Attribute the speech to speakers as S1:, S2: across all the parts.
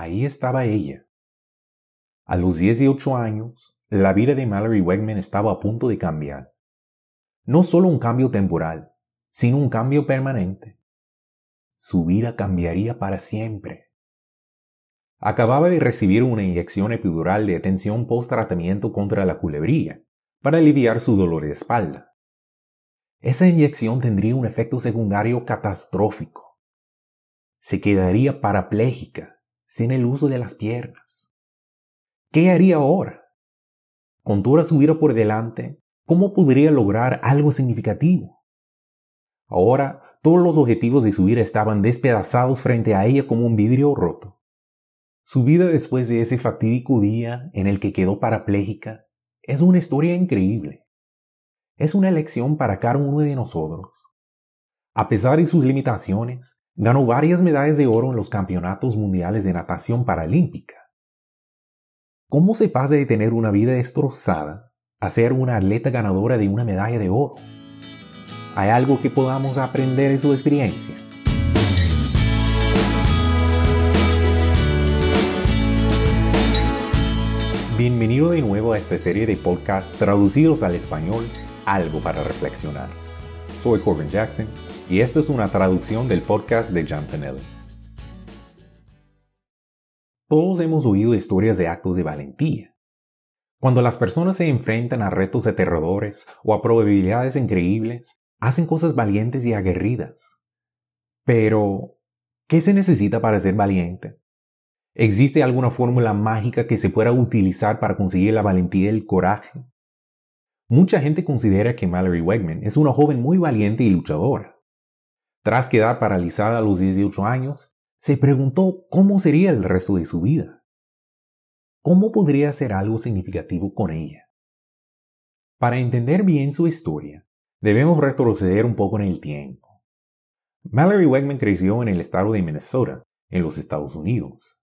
S1: ahí estaba ella. A los 18 años, la vida de Mallory Wegman estaba a punto de cambiar. No solo un cambio temporal, sino un cambio permanente. Su vida cambiaría para siempre. Acababa de recibir una inyección epidural de atención post-tratamiento contra la culebría para aliviar su dolor de espalda. Esa inyección tendría un efecto secundario catastrófico. Se quedaría parapléjica, sin el uso de las piernas. ¿Qué haría ahora? Con toda su vida por delante, ¿cómo podría lograr algo significativo? Ahora, todos los objetivos de su vida estaban despedazados frente a ella como un vidrio roto. Su vida después de ese fatídico día en el que quedó parapléjica es una historia increíble. Es una lección para cada uno de nosotros. A pesar de sus limitaciones, ganó varias medallas de oro en los campeonatos mundiales de natación paralímpica. ¿Cómo se pasa de tener una vida destrozada a ser una atleta ganadora de una medalla de oro? ¿Hay algo que podamos aprender de su experiencia? Bienvenido de nuevo a esta serie de podcasts traducidos al español, Algo para Reflexionar. Soy Corbin Jackson y esta es una traducción del podcast de John Finelli. Todos hemos oído historias de actos de valentía. Cuando las personas se enfrentan a retos aterradores o a probabilidades increíbles, hacen cosas valientes y aguerridas. Pero, ¿qué se necesita para ser valiente? ¿Existe alguna fórmula mágica que se pueda utilizar para conseguir la valentía y el coraje? Mucha gente considera que Mallory Wegman es una joven muy valiente y luchadora. Tras quedar paralizada a los 18 años, se preguntó cómo sería el resto de su vida. ¿Cómo podría hacer algo significativo con ella? Para entender bien su historia, debemos retroceder un poco en el tiempo. Mallory Wegman creció en el estado de Minnesota, en los Estados Unidos.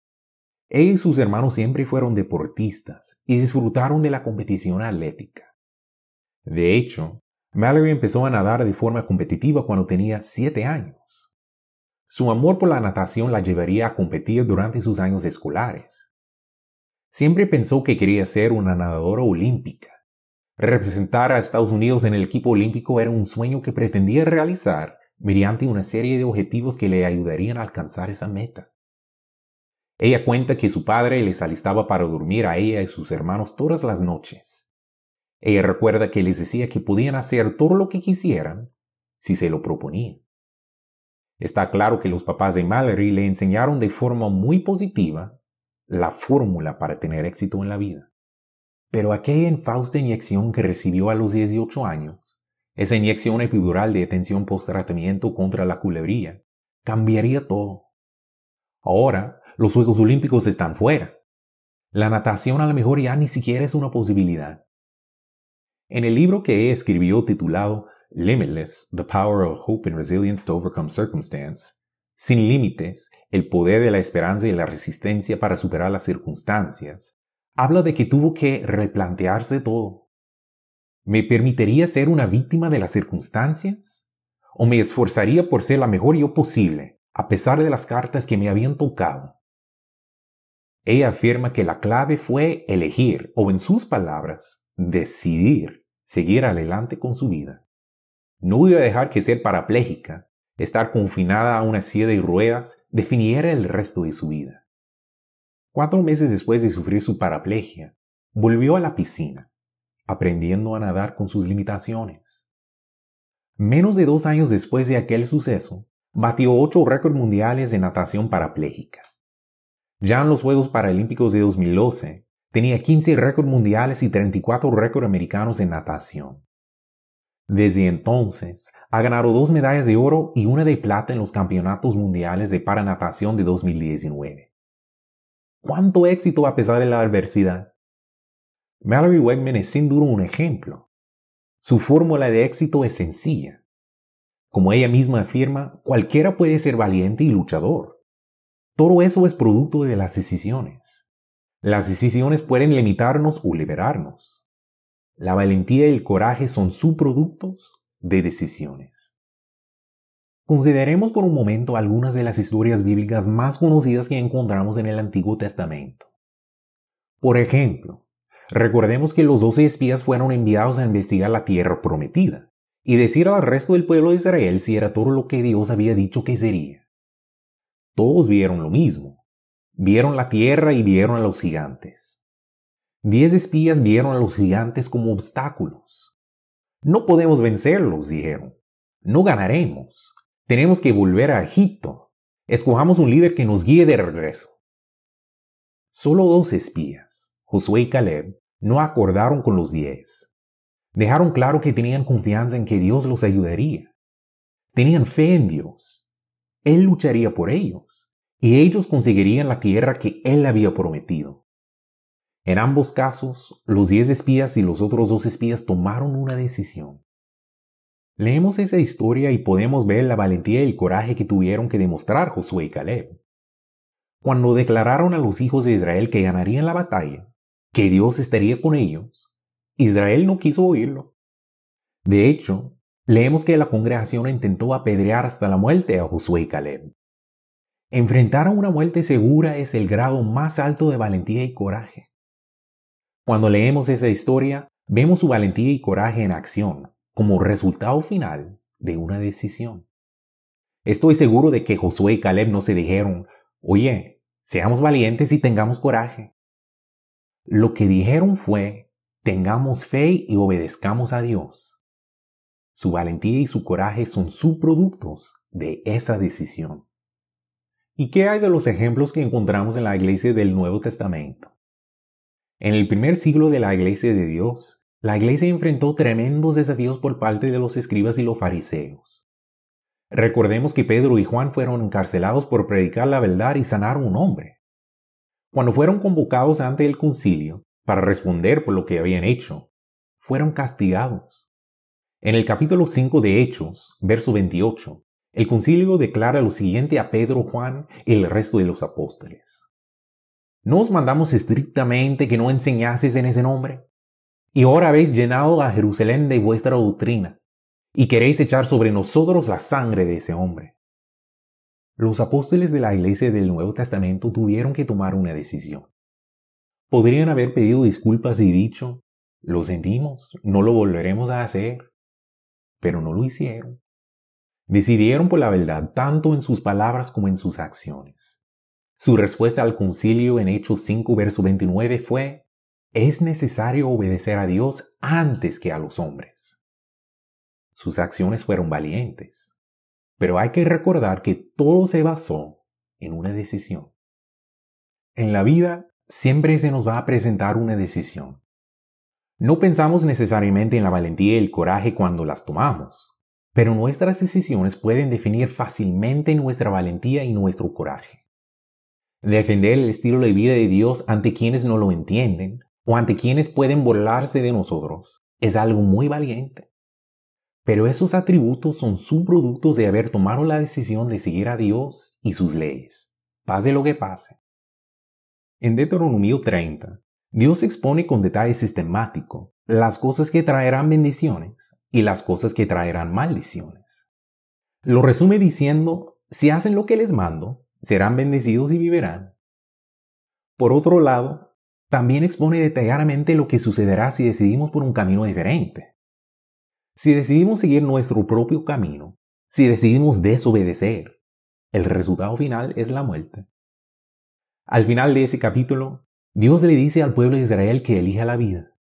S1: Ella y sus hermanos siempre fueron deportistas y disfrutaron de la competición atlética. De hecho, Mallory empezó a nadar de forma competitiva cuando tenía 7 años. Su amor por la natación la llevaría a competir durante sus años escolares. Siempre pensó que quería ser una nadadora olímpica. Representar a Estados Unidos en el equipo olímpico era un sueño que pretendía realizar mediante una serie de objetivos que le ayudarían a alcanzar esa meta. Ella cuenta que su padre les alistaba para dormir a ella y sus hermanos todas las noches. Ella recuerda que les decía que podían hacer todo lo que quisieran si se lo proponían. Está claro que los papás de Mallory le enseñaron de forma muy positiva la fórmula para tener éxito en la vida. Pero aquella infausta inyección que recibió a los 18 años, esa inyección epidural de atención post-tratamiento contra la culebría, cambiaría todo. Ahora, los Juegos Olímpicos están fuera. La natación a lo mejor ya ni siquiera es una posibilidad. En el libro que escribió titulado Limitless, The Power of Hope and Resilience to Overcome Circumstance, Sin Límites, el poder de la esperanza y la resistencia para superar las circunstancias, habla de que tuvo que replantearse todo. ¿Me permitiría ser una víctima de las circunstancias? ¿O me esforzaría por ser la mejor yo posible, a pesar de las cartas que me habían tocado? Ella afirma que la clave fue elegir, o en sus palabras, decidir seguir adelante con su vida. No iba a dejar que ser parapléjica, estar confinada a una silla de ruedas, definiera el resto de su vida. Cuatro meses después de sufrir su paraplegia, volvió a la piscina, aprendiendo a nadar con sus limitaciones. Menos de dos años después de aquel suceso, batió ocho récords mundiales de natación parapléjica. Ya en los Juegos Paralímpicos de 2012, tenía 15 récords mundiales y 34 récords americanos en natación. Desde entonces, ha ganado dos medallas de oro y una de plata en los campeonatos mundiales de paranatación de 2019. ¿Cuánto éxito a pesar de la adversidad? Mallory Wegman es sin duda un ejemplo. Su fórmula de éxito es sencilla. Como ella misma afirma, cualquiera puede ser valiente y luchador. Todo eso es producto de las decisiones. Las decisiones pueden limitarnos o liberarnos. La valentía y el coraje son subproductos de decisiones. Consideremos por un momento algunas de las historias bíblicas más conocidas que encontramos en el Antiguo Testamento. Por ejemplo, recordemos que los doce espías fueron enviados a investigar la tierra prometida y decir al resto del pueblo de Israel si era todo lo que Dios había dicho que sería. Todos vieron lo mismo. Vieron la tierra y vieron a los gigantes. Diez espías vieron a los gigantes como obstáculos. No podemos vencerlos, dijeron. No ganaremos. Tenemos que volver a Egipto. Escojamos un líder que nos guíe de regreso. Solo dos espías, Josué y Caleb, no acordaron con los diez. Dejaron claro que tenían confianza en que Dios los ayudaría. Tenían fe en Dios. Él lucharía por ellos y ellos conseguirían la tierra que Él había prometido. En ambos casos, los diez espías y los otros dos espías tomaron una decisión. Leemos esa historia y podemos ver la valentía y el coraje que tuvieron que demostrar Josué y Caleb. Cuando declararon a los hijos de Israel que ganarían la batalla, que Dios estaría con ellos, Israel no quiso oírlo. De hecho, leemos que la congregación intentó apedrear hasta la muerte a Josué y Caleb. Enfrentar a una muerte segura es el grado más alto de valentía y coraje. Cuando leemos esa historia, vemos su valentía y coraje en acción, como resultado final de una decisión. Estoy seguro de que Josué y Caleb no se dijeron, oye, seamos valientes y tengamos coraje. Lo que dijeron fue, tengamos fe y obedezcamos a Dios. Su valentía y su coraje son subproductos de esa decisión. ¿Y qué hay de los ejemplos que encontramos en la iglesia del Nuevo Testamento? En el primer siglo de la iglesia de Dios, la iglesia enfrentó tremendos desafíos por parte de los escribas y los fariseos. Recordemos que Pedro y Juan fueron encarcelados por predicar la verdad y sanar a un hombre. Cuando fueron convocados ante el concilio para responder por lo que habían hecho, fueron castigados. En el capítulo 5 de Hechos, verso 28, el concilio declara lo siguiente a Pedro, Juan y el resto de los apóstoles. ¿No os mandamos estrictamente que no enseñases en ese nombre? Y ahora habéis llenado a Jerusalén de vuestra doctrina, y queréis echar sobre nosotros la sangre de ese hombre. Los apóstoles de la iglesia del Nuevo Testamento tuvieron que tomar una decisión. Podrían haber pedido disculpas y dicho, lo sentimos, no lo volveremos a hacer, pero no lo hicieron. Decidieron por la verdad tanto en sus palabras como en sus acciones. Su respuesta al concilio en Hechos 5, verso 29 fue, es necesario obedecer a Dios antes que a los hombres. Sus acciones fueron valientes, pero hay que recordar que todo se basó en una decisión. En la vida siempre se nos va a presentar una decisión. No pensamos necesariamente en la valentía y el coraje cuando las tomamos, pero nuestras decisiones pueden definir fácilmente nuestra valentía y nuestro coraje. Defender el estilo de vida de Dios ante quienes no lo entienden o ante quienes pueden burlarse de nosotros es algo muy valiente. Pero esos atributos son subproductos de haber tomado la decisión de seguir a Dios y sus leyes, pase lo que pase. En Deuteronomio 30, Dios expone con detalle sistemático las cosas que traerán bendiciones y las cosas que traerán maldiciones. Lo resume diciendo, si hacen lo que les mando, serán bendecidos y vivirán. Por otro lado, también expone detalladamente lo que sucederá si decidimos por un camino diferente. Si decidimos seguir nuestro propio camino, si decidimos desobedecer, el resultado final es la muerte. Al final de ese capítulo, Dios le dice al pueblo de Israel que elija la vida.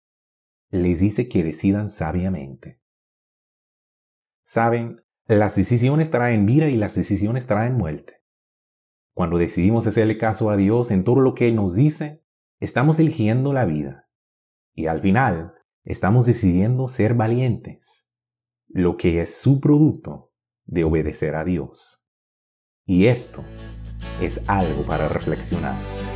S1: Les dice que decidan sabiamente. Saben, las decisiones traen vida y las decisiones traen muerte. Cuando decidimos hacerle caso a Dios en todo lo que Él nos dice, estamos eligiendo la vida y al final estamos decidiendo ser valientes, lo que es su producto de obedecer a Dios. Y esto es algo para reflexionar.